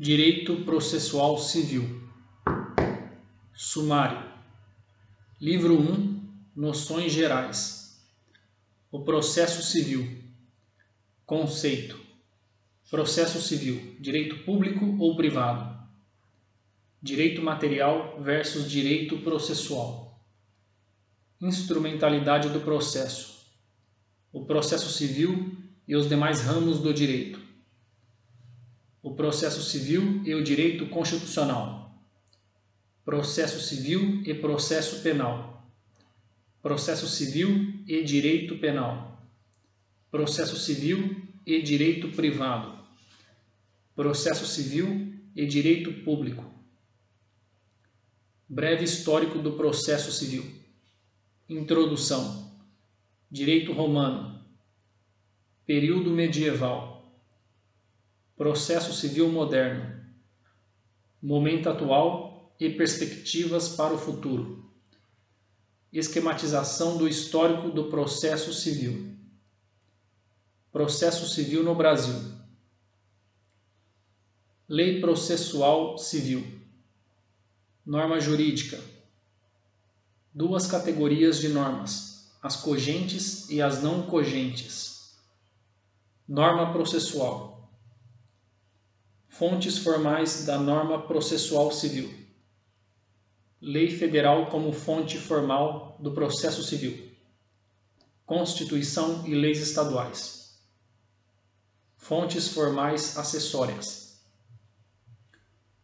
Direito Processual Civil. Sumário. Livro 1 Noções Gerais. O Processo Civil. Conceito: Processo Civil: Direito público ou privado? Direito material versus direito processual. Instrumentalidade do processo. O processo civil e os demais ramos do direito o processo civil e o direito constitucional, processo civil e processo penal, processo civil e direito penal, processo civil e direito privado, processo civil e direito público. Breve histórico do processo civil. Introdução. Direito romano. Período medieval Processo Civil Moderno. Momento atual e perspectivas para o futuro. Esquematização do histórico do processo civil. Processo civil no Brasil. Lei processual civil. Norma jurídica. Duas categorias de normas: as cogentes e as não cogentes. Norma processual Fontes formais da norma processual civil. Lei Federal como fonte formal do processo civil. Constituição e leis estaduais. Fontes formais acessórias.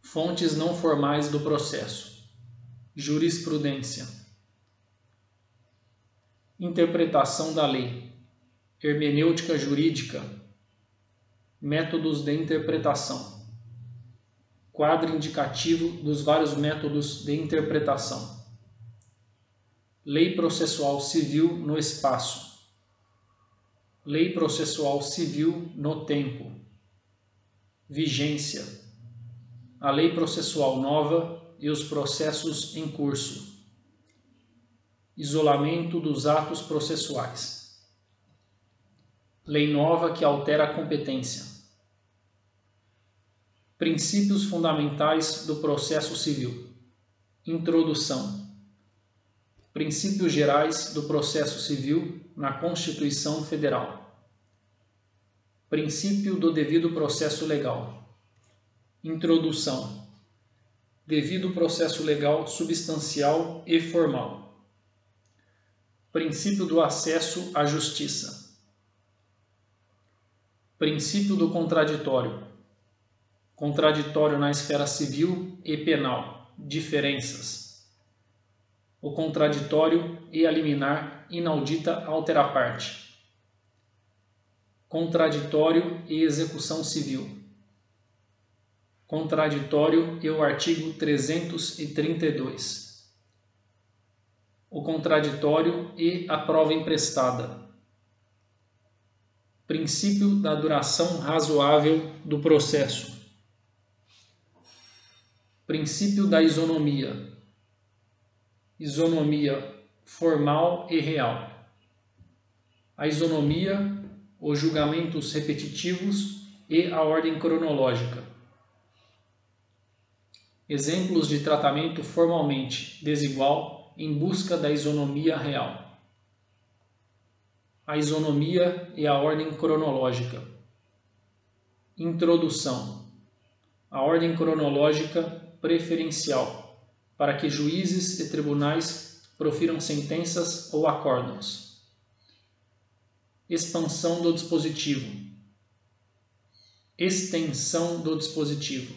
Fontes não formais do processo. Jurisprudência. Interpretação da lei. Hermenêutica jurídica. Métodos de interpretação quadro indicativo dos vários métodos de interpretação. Lei processual civil no espaço. Lei processual civil no tempo. Vigência. A lei processual nova e os processos em curso. Isolamento dos atos processuais. Lei nova que altera a competência Princípios fundamentais do processo civil. Introdução. Princípios gerais do processo civil na Constituição Federal. Princípio do devido processo legal. Introdução. Devido processo legal substancial e formal. Princípio do acesso à justiça. Princípio do contraditório contraditório na esfera civil e penal, diferenças. O contraditório e a liminar inaudita altera parte. Contraditório e execução civil. Contraditório e o artigo 332. O contraditório e a prova emprestada. Princípio da duração razoável do processo Princípio da isonomia. Isonomia formal e real. A isonomia, os julgamentos repetitivos e a ordem cronológica. Exemplos de tratamento formalmente desigual em busca da isonomia real. A isonomia e a ordem cronológica. Introdução. A ordem cronológica preferencial, para que juízes e tribunais profiram sentenças ou acórdãos. Expansão do dispositivo. Extensão do dispositivo.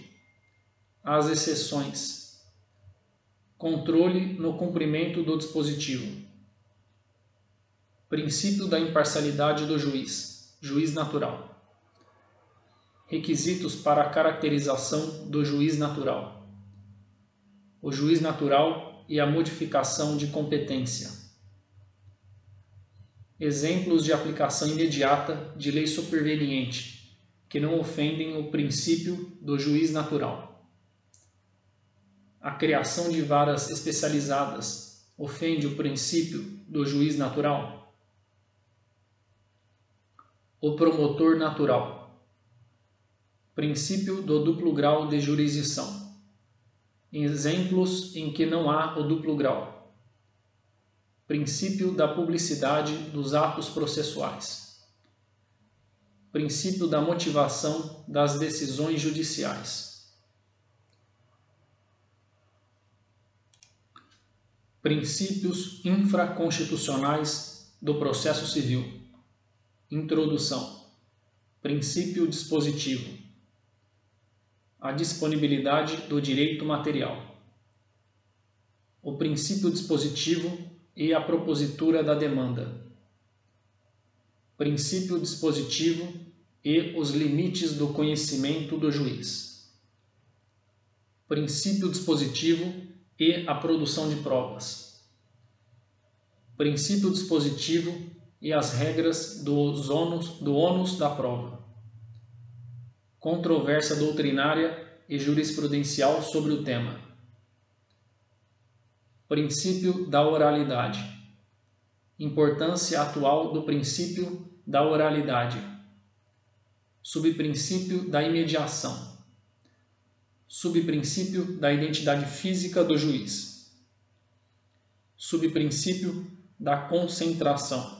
As exceções. Controle no cumprimento do dispositivo. Princípio da imparcialidade do juiz. Juiz natural. Requisitos para a caracterização do juiz natural o juiz natural e a modificação de competência. Exemplos de aplicação imediata de lei superveniente, que não ofendem o princípio do juiz natural. A criação de varas especializadas ofende o princípio do juiz natural. O promotor natural Princípio do duplo grau de jurisdição. Exemplos em que não há o duplo grau. Princípio da publicidade dos atos processuais. Princípio da motivação das decisões judiciais. Princípios infraconstitucionais do processo civil. Introdução. Princípio dispositivo a disponibilidade do direito material, o princípio dispositivo e a propositura da demanda, princípio dispositivo e os limites do conhecimento do juiz, princípio dispositivo e a produção de provas, princípio dispositivo e as regras dos ônus, do ônus da prova controvérsia doutrinária e jurisprudencial sobre o tema. Princípio da oralidade. Importância atual do princípio da oralidade. Subprincípio da imediação. Subprincípio da identidade física do juiz. Subprincípio da concentração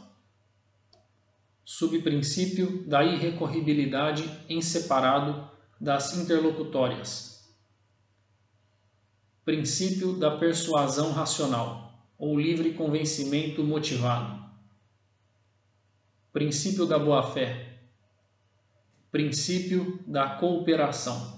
subprincípio da irrecorribilidade em separado das interlocutórias. Princípio da persuasão racional ou livre convencimento motivado. Princípio da boa-fé. Princípio da cooperação.